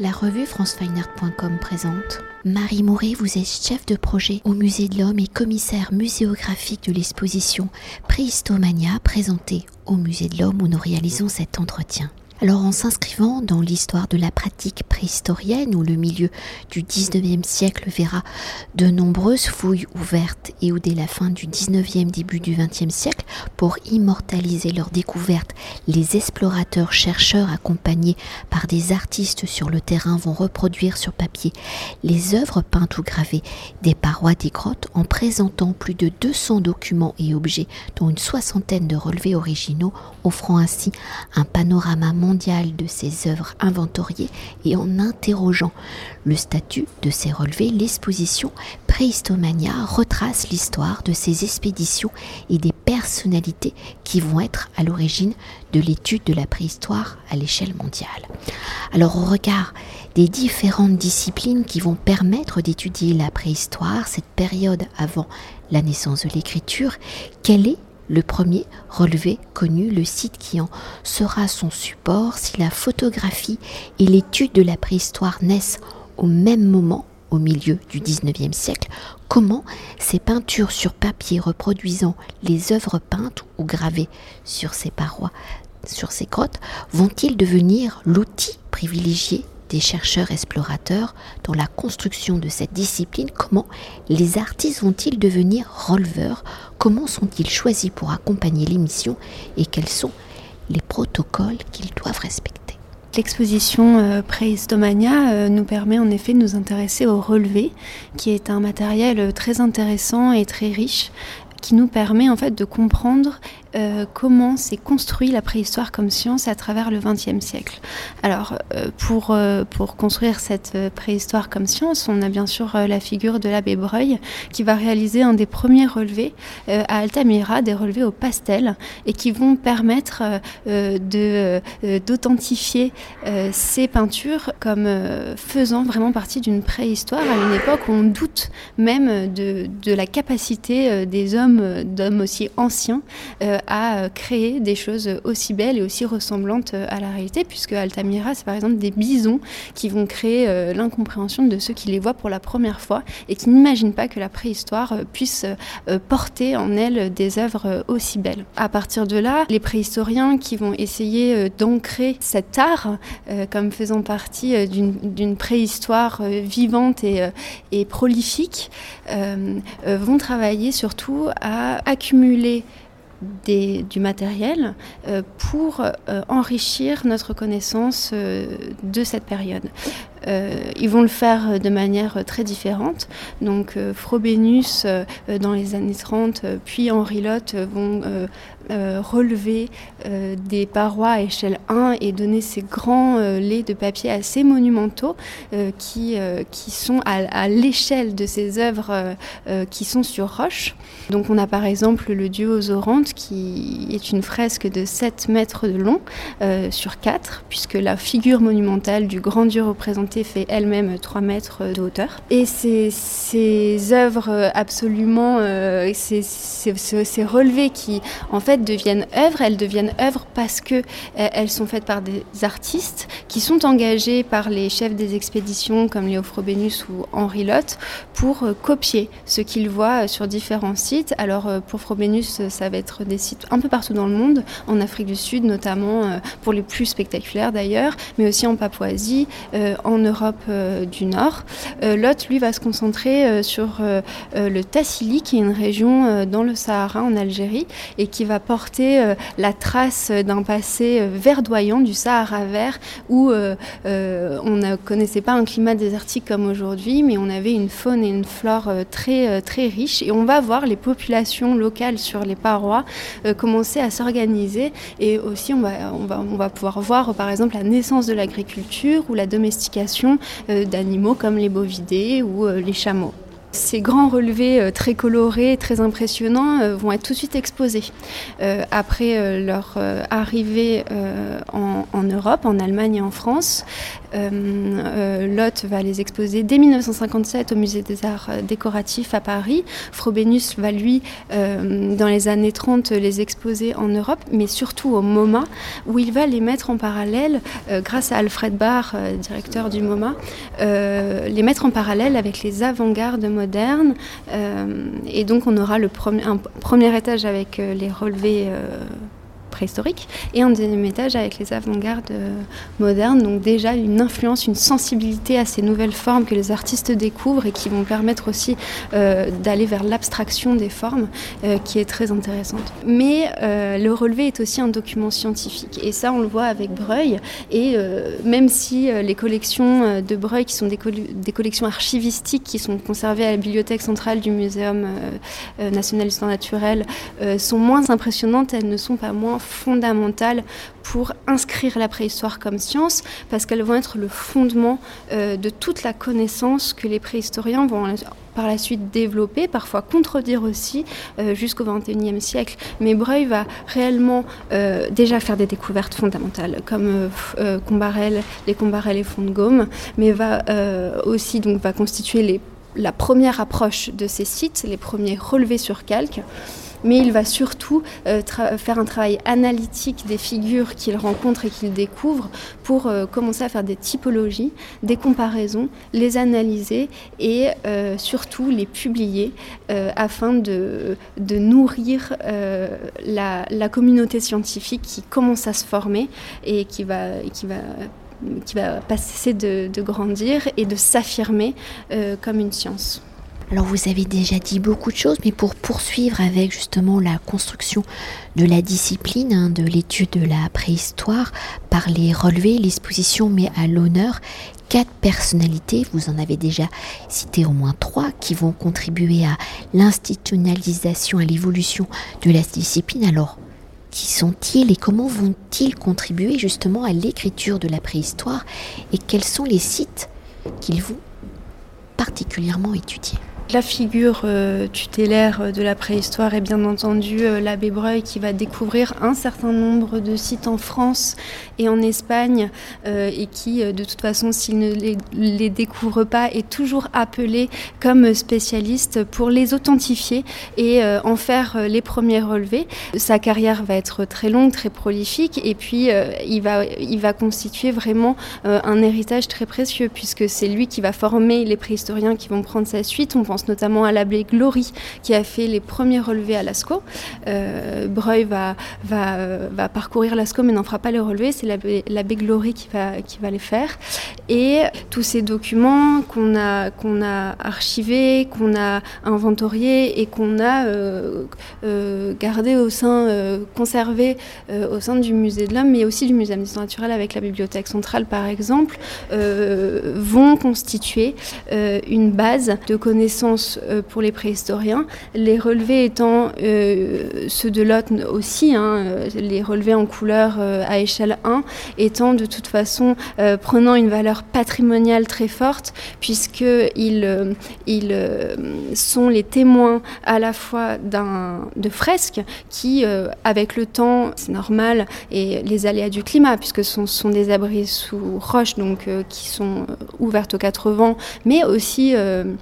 La revue francefineart.com présente Marie Mouret, vous êtes chef de projet au Musée de l'Homme et commissaire muséographique de l'exposition Préhistomania présentée au Musée de l'Homme où nous réalisons cet entretien. Alors en s'inscrivant dans l'histoire de la pratique préhistorienne où le milieu du 19e siècle verra de nombreuses fouilles ouvertes et où dès la fin du 19e début du 20e siècle pour immortaliser leurs découvertes, les explorateurs chercheurs accompagnés par des artistes sur le terrain vont reproduire sur papier les œuvres peintes ou gravées des parois des grottes en présentant plus de 200 documents et objets dont une soixantaine de relevés originaux offrant ainsi un panorama de ses œuvres inventoriées et en interrogeant le statut de ses relevés, l'exposition Préhistomania retrace l'histoire de ces expéditions et des personnalités qui vont être à l'origine de l'étude de la préhistoire à l'échelle mondiale. Alors au regard des différentes disciplines qui vont permettre d'étudier la préhistoire, cette période avant la naissance de l'écriture, quelle est le premier relevé connu, le site qui en sera son support si la photographie et l'étude de la préhistoire naissent au même moment au milieu du 19e siècle, comment ces peintures sur papier reproduisant les œuvres peintes ou gravées sur ces parois, sur ces grottes, vont-ils devenir l'outil privilégié des chercheurs explorateurs dans la construction de cette discipline, comment les artistes vont-ils devenir releveurs, comment sont-ils choisis pour accompagner l'émission et quels sont les protocoles qu'ils doivent respecter. L'exposition euh, Préhistomania euh, nous permet en effet de nous intéresser au relevé, qui est un matériel euh, très intéressant et très riche, qui nous permet en fait de comprendre euh, comment s'est construit la préhistoire comme science à travers le XXe siècle? Alors, euh, pour, euh, pour construire cette préhistoire comme science, on a bien sûr la figure de l'abbé Breuil qui va réaliser un des premiers relevés à Altamira, des relevés au pastel, et qui vont permettre d'authentifier ces peintures comme faisant vraiment partie d'une préhistoire à une époque où on doute même de, de la capacité des hommes, d'hommes aussi anciens, à créer des choses aussi belles et aussi ressemblantes à la réalité, puisque Altamira, c'est par exemple des bisons qui vont créer euh, l'incompréhension de ceux qui les voient pour la première fois et qui n'imaginent pas que la préhistoire euh, puisse euh, porter en elle des œuvres aussi belles. À partir de là, les préhistoriens qui vont essayer d'ancrer cet art comme faisant partie d'une préhistoire vivante et, et prolifique vont travailler surtout à accumuler du matériel euh, pour euh, enrichir notre connaissance euh, de cette période. Ils vont le faire de manière très différente. Donc Frobenius, dans les années 30, puis Henri Lotte vont relever des parois à échelle 1 et donner ces grands laits de papier assez monumentaux qui, qui sont à, l'échelle de ces œuvres qui sont sur roche. Donc on a par exemple le dieu aux orantes qui est une fresque de 7 mètres de long euh, sur 4, puisque la figure monumentale du grand dieu représenté fait elle-même 3 mètres de hauteur. Et ces, œuvres absolument, euh, ces, relevés qui en fait deviennent œuvres, elles deviennent œuvres parce que euh, elles sont faites par des artistes qui sont engagés par les chefs des expéditions comme Léo Frobenius ou Henri Lotte pour copier ce qu'ils voient sur différents sites alors euh, pour Frobenius, euh, ça va être des sites un peu partout dans le monde, en Afrique du Sud notamment, euh, pour les plus spectaculaires d'ailleurs, mais aussi en Papouasie, en Europe du Nord. Lot, lui, va se concentrer sur le Tassili, qui est une région dans le Sahara en Algérie, et qui va porter la trace d'un passé verdoyant du Sahara vert, où on ne connaissait pas un climat désertique comme aujourd'hui, mais on avait une faune et une flore très, très riches, et on va voir les population locale sur les parois euh, commencer à s'organiser et aussi on va, on, va, on va pouvoir voir par exemple la naissance de l'agriculture ou la domestication euh, d'animaux comme les bovidés ou euh, les chameaux. Ces grands relevés euh, très colorés, très impressionnants euh, vont être tout de suite exposés. Euh, après leur arrivée en, Europe, en Allemagne et en France, Lotte va les exposer dès 1957 au Musée des Arts décoratifs à Paris. Frobenius va lui, dans les années 30, les exposer en Europe, mais surtout au MoMA, où il va les mettre en parallèle, grâce à Alfred Barr, directeur du MoMA, les mettre en parallèle avec les avant-gardes moderne. Euh, et donc on aura le premier, un premier étage avec euh, les relevés préhistorique, et un deuxième étage avec les avant-gardes euh, modernes. Donc déjà une influence, une sensibilité à ces nouvelles formes que les artistes découvrent et qui vont permettre aussi euh, d'aller vers l'abstraction des formes, euh, qui est très intéressante. Mais le relevé est aussi un document scientifique, et ça on le voit avec Breuil. Et même si les collections de Breuil, qui sont des, des, collections archivistiques qui sont conservées à la bibliothèque centrale du Muséum national d'histoire naturelle, sont moins impressionnantes, elles ne sont pas moins fondamentales pour inscrire la préhistoire comme science, parce qu'elles vont être le fondement euh, de toute la connaissance que les préhistoriens vont par la suite développer, parfois contredire aussi, euh, jusqu'au XXIe siècle. Mais Breuil va réellement euh, déjà faire des découvertes fondamentales, comme Combarel, les Combarel et Fonds de mais va aussi donc va constituer la première approche de ces sites, les premiers relevés sur calque mais il va surtout euh, faire un travail analytique des figures qu'il rencontre et qu'il découvre pour euh, commencer à faire des typologies, des comparaisons, les analyser et euh, surtout les publier afin de, nourrir la, communauté scientifique qui commence à se former et qui va, qui va qui va pas cesser de grandir et de s'affirmer comme une science. Alors vous avez déjà dit beaucoup de choses, mais pour poursuivre avec justement la construction de la discipline, hein, de l'étude de la préhistoire, par les relevés, l'exposition met à l'honneur quatre personnalités, vous en avez déjà cité au moins trois, qui vont contribuer à l'institutionnalisation, à l'évolution de la discipline. Alors, qui sont-ils et comment vont-ils contribuer justement à l'écriture de la préhistoire? Et quels sont les sites qu'ils vont particulièrement étudier? La figure euh, tutélaire de la préhistoire est bien entendu euh, l'abbé Breuil qui va découvrir un certain nombre de sites en France et en Espagne euh, et qui, de toute façon, s'il ne les, découvre pas, est toujours appelé comme spécialiste pour les authentifier et en faire les premiers relevés. Sa carrière va être très longue, très prolifique et puis il, va, il va constituer vraiment un héritage très précieux puisque c'est lui qui va former les préhistoriens qui vont prendre sa suite. On pense notamment à l'abbé Glory qui a fait les premiers relevés à Lascaux. Euh, Breuil va, va, va parcourir Lascaux mais n'en fera pas les relevés, c'est l'abbé Glory qui va, qui va les faire. Et tous ces documents qu'on a, a archivés, qu'on a inventoriés et qu'on a euh, euh, gardés au sein, euh, conservés au sein du musée de l'homme, mais aussi du musée d'histoire naturelle avec la bibliothèque centrale par exemple, vont constituer une base de connaissances euh, pour les préhistoriens, les relevés étant euh, ceux de Lot aussi, hein, euh, les relevés en couleur à échelle 1, étant de toute façon prenant une valeur patrimoniale très forte, puisqu'ils ils, sont les témoins à la fois de fresques qui, avec le temps, c'est normal, et les aléas du climat, puisque ce sont, des abris sous roche, donc qui sont ouvertes aux quatre vents, mais aussi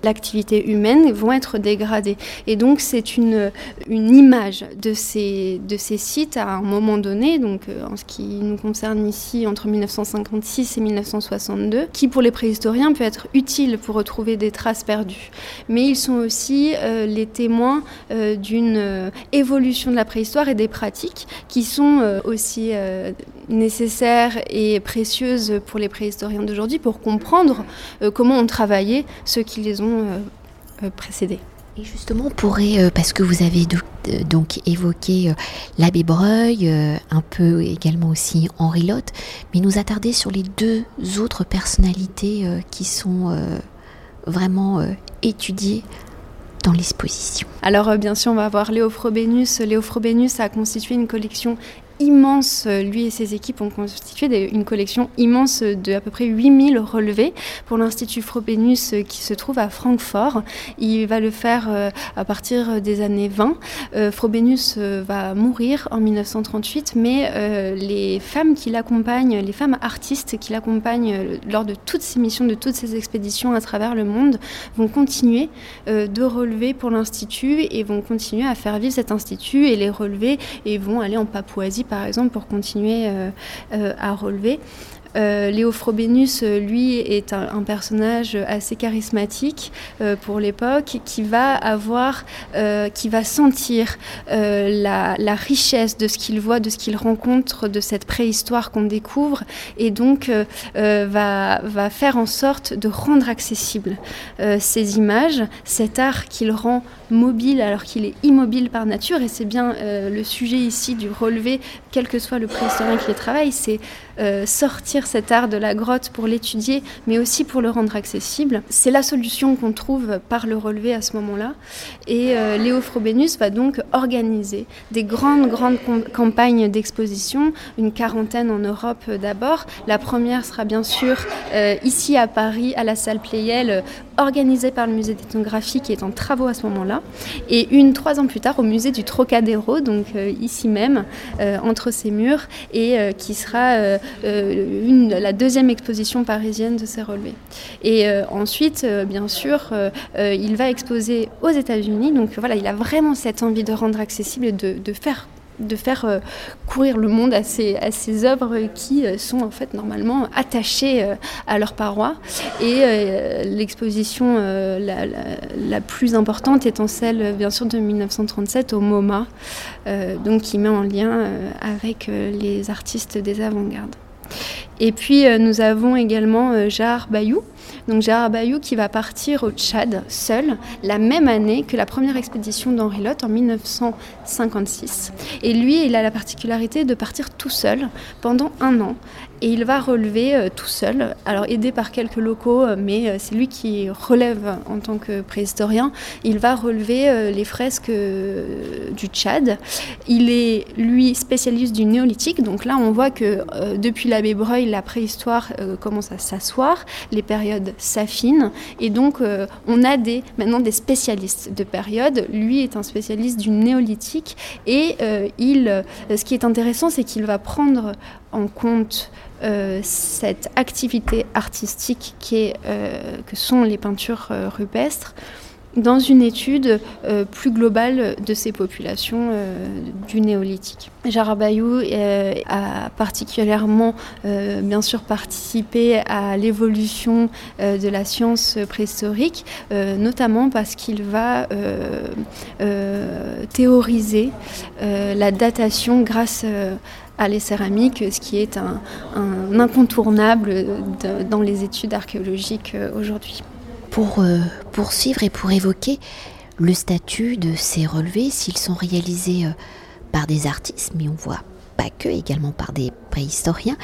l'activité humaine vont être dégradés. Et donc c'est une, une image de ces, de ces sites à un moment donné, donc euh, en ce qui nous concerne ici entre 1956 et 1962, qui pour les préhistoriens peut être utile pour retrouver des traces perdues. Mais ils sont aussi euh, les témoins euh, d'une évolution de la préhistoire et des pratiques qui sont aussi nécessaires et précieuses pour les préhistoriens d'aujourd'hui pour comprendre comment ont travaillé ceux qui les ont euh, précédé. Et justement, on pourrait, euh, parce que vous avez euh, donc évoqué l'abbé Breuil, un peu également aussi Henri Lotte, mais nous attarder sur les deux autres personnalités qui sont vraiment étudiées dans l'exposition. Alors bien sûr, on va voir Léo Frobenius. Léo Frobenius a constitué une collection immense, lui et ses équipes ont constitué une collection immense de à peu près 8000 relevés pour l'Institut Frobenius qui se trouve à Francfort. Il va le faire à partir des années 20. Frobenius va mourir en 1938, mais les femmes qui l'accompagnent, les femmes artistes qui l'accompagnent lors de toutes ces missions, de toutes ces expéditions à travers le monde, vont continuer de relever pour l'Institut et vont continuer à faire vivre cet institut et les relever et vont aller en Papouasie par exemple pour continuer euh, euh, à relever. Euh, Léo Frobenius, lui, est un, personnage assez charismatique pour l'époque, qui va avoir, qui va sentir la, richesse de ce qu'il voit, de ce qu'il rencontre, de cette préhistoire qu'on découvre, et donc va, faire en sorte de rendre accessible ces images, cet art qu'il rend mobile alors qu'il est immobile par nature, et c'est bien le sujet ici du relevé, quel que soit le préhistorien qui le travaille, c'est euh, sortir cet art de la grotte pour l'étudier, mais aussi pour le rendre accessible. C'est la solution qu'on trouve par le relevé à ce moment-là. Et euh, Léo Frobenius va donc organiser des grandes, grandes campagnes d'exposition, une quarantaine en Europe euh, d'abord. La première sera bien sûr ici à Paris, à la salle Pleyel, organisée par le musée d'ethnographie qui est en travaux à ce moment-là. Et une trois ans plus tard au musée du Trocadéro, donc ici même, entre ces murs, et qui sera euh, la deuxième exposition parisienne de ces relevés. Et euh, ensuite, euh, bien sûr, il va exposer aux États-Unis. Donc voilà, il a vraiment cette envie de rendre accessible et de, de faire de faire courir le monde à ces, œuvres qui sont en fait normalement attachées à leurs parois. Et l'exposition la, plus importante étant celle bien sûr de 1937 au MoMA, donc qui met en lien avec les artistes des avant-gardes. Et puis euh, nous avons également euh, Jar Bayou. Donc Gérard Bayou qui va partir au Tchad seul la même année que la première expédition d'Henri Lotte en 1956. Et lui, il a la particularité de partir tout seul pendant un an et il va relever euh, tout seul, alors aidé par quelques locaux, euh, mais euh, c'est lui qui relève en tant que préhistorien. Il va relever les fresques du Tchad. Il est, lui, spécialiste du néolithique. Donc là, on voit que depuis l'abbé Breuil, la préhistoire commence à s'asseoir, les périodes s'affinent. Et donc, on a des, maintenant des spécialistes de période. Lui est un spécialiste du néolithique. Et il, ce qui est intéressant, c'est qu'il va prendre en compte euh, cette activité artistique euh, que sont les peintures euh, rupestres dans une étude plus globale de ces populations du néolithique. Jarabayou a particulièrement bien sûr participé à l'évolution de la science préhistorique, notamment parce qu'il va théoriser la datation grâce à les céramiques, ce qui est un, incontournable dans les études archéologiques euh, aujourd'hui. Pour euh, poursuivre et pour évoquer le statut de ces relevés, s'ils sont réalisés euh, par des artistes, mais on voit pas que, également par des préhistoriens,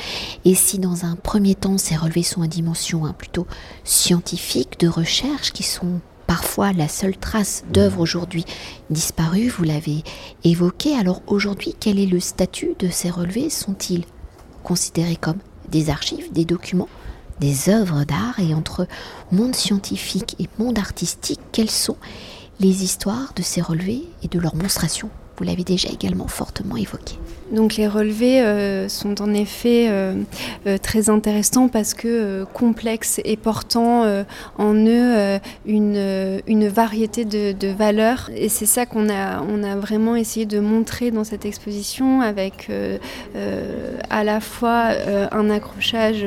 et si dans un premier temps ces relevés sont à dimension hein, plutôt scientifique, de recherche, qui sont parfois la seule trace d'œuvres aujourd'hui disparues, vous l'avez évoqué. Alors aujourd'hui, quel est le statut de ces relevés? Sont-ils considérés comme des archives, des documents, des œuvres d'art? Et entre monde scientifique et monde artistique, quelles sont les histoires de ces relevés et de leur monstration Vous l'avez déjà également fortement évoqué. Donc les relevés euh, sont en effet euh, euh, très intéressants parce que complexes et portant en eux une, une, variété de, de, valeurs. Et c'est ça qu'on a, on a vraiment essayé de montrer dans cette exposition avec à la fois un accrochage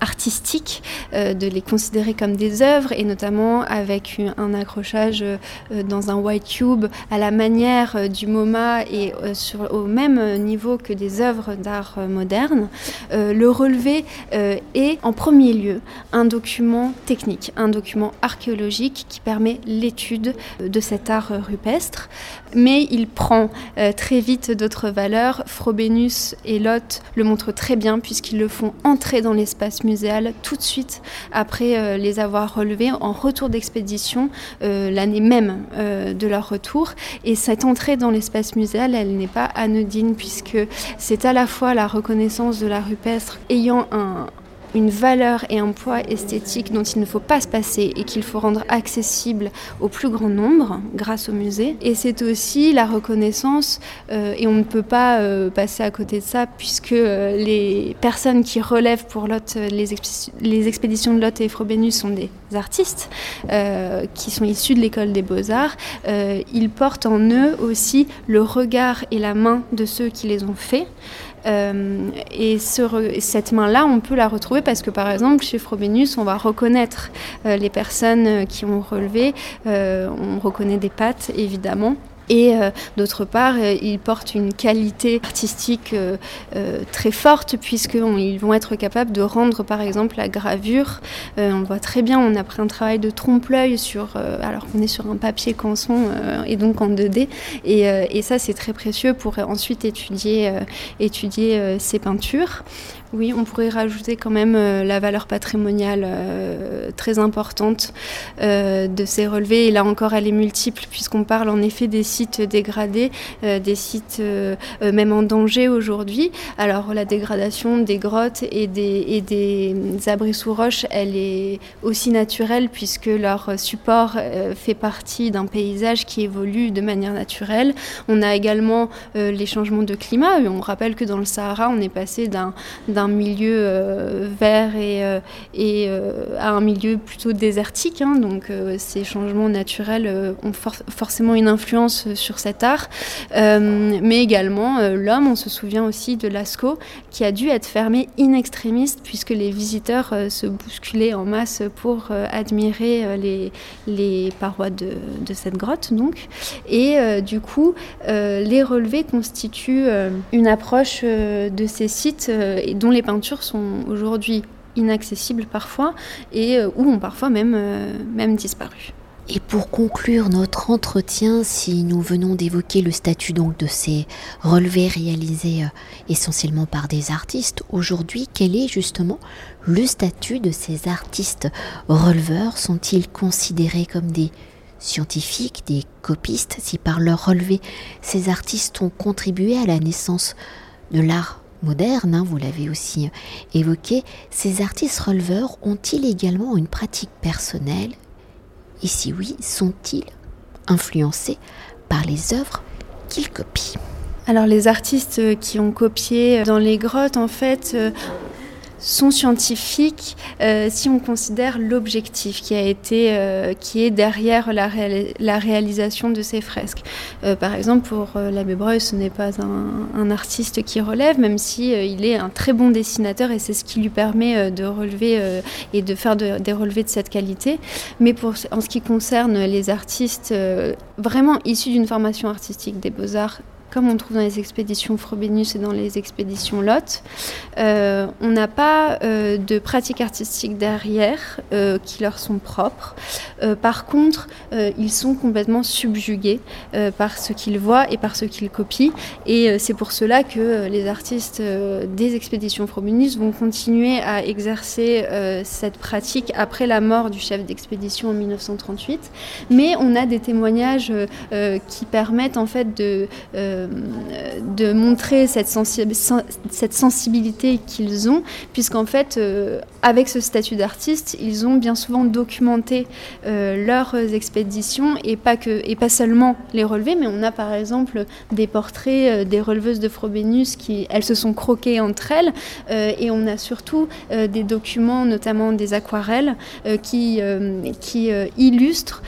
artistique, de les considérer comme des œuvres et notamment avec un accrochage dans un white tube à la manière du MoMA et sur, au même même niveau que des œuvres d'art moderne, euh, le relevé euh, est en premier lieu un document technique, un document archéologique qui permet l'étude de cet art rupestre, mais il prend euh, très vite d'autres valeurs. Frobenius et Lot le montrent très bien puisqu'ils le font entrer dans l'espace muséal tout de suite après les avoir relevés en retour d'expédition l'année même de leur retour. Et cette entrée dans l'espace muséal, elle n'est pas anodine puisque c'est à la fois la reconnaissance de l'art rupestre ayant un, une valeur et un poids esthétique dont il ne faut pas se passer et qu'il faut rendre accessible au plus grand nombre grâce au musée. Et c'est aussi la reconnaissance, euh, et on ne peut pas euh, passer à côté de ça, puisque euh, les personnes qui relèvent pour Lot les, expéditions de Lot et Frobenius sont des artistes qui sont issus de l'école des beaux-arts. ils portent en eux aussi le regard et la main de ceux qui les ont faits. Euh, et cette main-là, on peut la retrouver parce que par exemple, chez Frobenius, on va reconnaître euh, les personnes qui ont relevé. Euh, on reconnaît des pattes, évidemment. Et euh, d'autre part, euh, ils portent une qualité artistique euh, très forte puisqu'ils vont être capables de rendre par exemple la gravure. on voit très bien, on a pris un travail de trompe-l'œil sur, alors qu'on est sur un papier canson et donc en 2D. Et, et ça, c'est très précieux pour ensuite étudier, étudier ces peintures. Oui, on pourrait rajouter quand même euh, la valeur patrimoniale euh, très importante euh, de ces relevés. Et là encore, elle est multiple puisqu'on parle en effet des sites dégradés, des sites même en danger aujourd'hui. Alors la dégradation des grottes et des, abris sous roche, elle est aussi naturelle puisque leur support fait partie d'un paysage qui évolue de manière naturelle. On a également les changements de climat. On rappelle que dans le Sahara, on est passé d'un milieu euh, vert et, euh, euh, à un milieu plutôt désertique. Hein. donc ces changements naturels ont forcément une influence sur cet art. mais également l'homme, on se souvient aussi de Lascaux, qui a dû être fermé in extremis puisque les visiteurs se bousculaient en masse pour admirer les, les parois de, de, cette grotte. Donc. Et du coup, les relevés constituent une approche de ces sites les peintures sont aujourd'hui inaccessibles parfois et euh, ou ont parfois même, euh, même disparu. Et pour conclure notre entretien, si nous venons d'évoquer le statut donc de ces relevés réalisés euh, essentiellement par des artistes, aujourd'hui, quel est justement le statut de ces artistes releveurs? Sont-ils considérés comme des scientifiques, des copistes Si par leur relevé, ces artistes ont contribué à la naissance de l'art moderne, hein, vous l'avez aussi évoqué, ces artistes releveurs ont-ils également une pratique personnelle? Et si oui, sont-ils influencés par les œuvres qu'ils copient? Alors les artistes qui ont copié dans les grottes, en fait, euh, sont scientifiques euh, si on considère l'objectif qui a été euh, qui est derrière la, la, réalisation de ces fresques. Euh, par exemple, pour l'abbé Breuil, ce n'est pas un, artiste qui relève, même si il est un très bon dessinateur et c'est ce qui lui permet de relever et de faire des relevés de cette qualité. Mais en ce qui concerne les artistes vraiment issus d'une formation artistique des beaux-arts comme on trouve dans les expéditions Frobenius et dans les expéditions Lot, euh, on n'a pas euh, de pratique artistique derrière euh, qui leur sont propres. par contre, ils sont complètement subjugués par ce qu'ils voient et par ce qu'ils copient. Et c'est pour cela que les artistes des expéditions Frobenius vont continuer à exercer cette pratique après la mort du chef d'expédition en 1938. Mais on a des témoignages qui permettent en fait de de montrer cette, sensibilité qu'ils ont, puisqu'en fait, euh, avec ce statut d'artiste, ils ont bien souvent documenté euh, leurs expéditions et pas, que, et pas seulement les relevés, mais on a par exemple des portraits euh, des releveuses de Frobenius qui, elles se sont croquées entre elles, et on a surtout des documents, notamment des aquarelles, qui, qui illustrent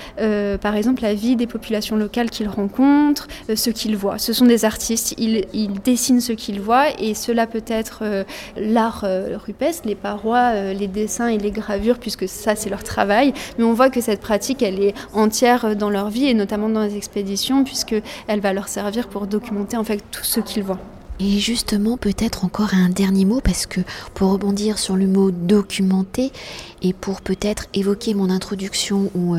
par exemple la vie des populations locales qu'ils rencontrent, ce qu'ils voient. Ce sont des artistes, ils, dessinent ce qu'ils voient et cela peut être euh, l'art euh, rupestre, les parois, euh, les dessins et les gravures puisque ça c'est leur travail. Mais on voit que cette pratique elle est entière dans leur vie et notamment dans les expéditions puisque elle va leur servir pour documenter en fait tout ce qu'ils voient. Et justement, peut-être encore un dernier mot, parce que pour rebondir sur le mot documenter, et pour peut-être évoquer mon introduction où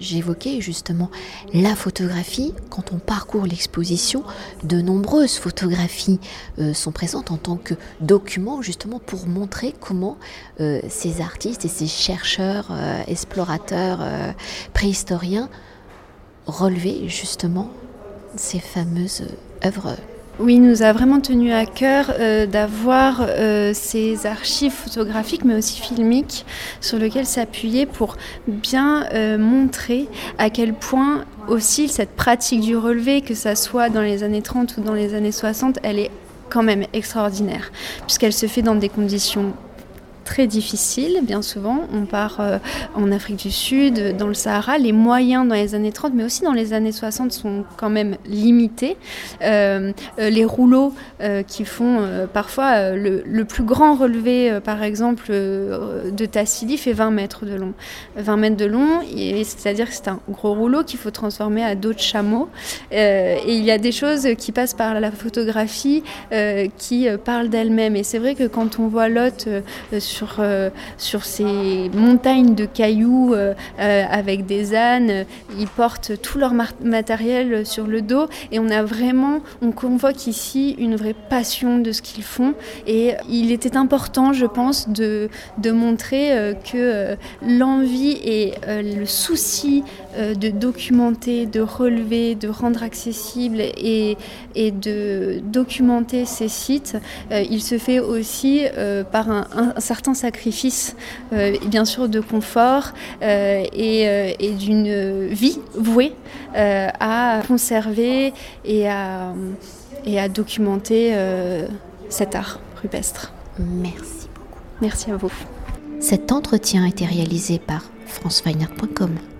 J'évoquais justement la photographie. Quand on parcourt l'exposition, de nombreuses photographies euh, sont présentes en tant que document justement pour montrer comment euh, ces artistes et ces chercheurs, euh, explorateurs, préhistoriens relevaient justement ces fameuses œuvres oui, nous a vraiment tenu à cœur euh, d'avoir euh, ces archives photographiques, mais aussi filmiques, sur lesquelles s'appuyer pour bien euh, montrer à quel point aussi cette pratique du relevé, que ça soit dans les années 30 ou dans les années 60, elle est quand même extraordinaire, puisqu'elle se fait dans des conditions très difficile, bien souvent. On part euh, en Afrique du Sud, dans le Sahara. Les moyens dans les années 30, mais aussi dans les années 60, sont quand même limités. Euh, euh, les rouleaux qui font parfois le, plus grand relevé, par exemple, de Tassili, fait 20 mètres de long. 20 mètres de long, c'est-à-dire que c'est un gros rouleau qu'il faut transformer à dos de chameau. et il y a des choses qui passent par la photographie qui parlent d'elles-mêmes. Et c'est vrai que quand on voit Lot sur, euh, sur ces montagnes de cailloux euh, euh, avec des ânes. Ils portent tout leur matériel sur le dos et on a vraiment, on convoque ici une vraie passion de ce qu'ils font. Et il était important, je pense, de, de montrer que l'envie et le souci de documenter, de relever, de rendre accessible et, et de documenter ces sites, il se fait aussi par un, un certain sacrifice, euh, bien sûr, de confort euh, euh, et, d'une vie vouée à conserver et à, et à documenter cet art rupestre. Merci beaucoup. Merci à vous. Cet entretien a été réalisé par franceweiner.com.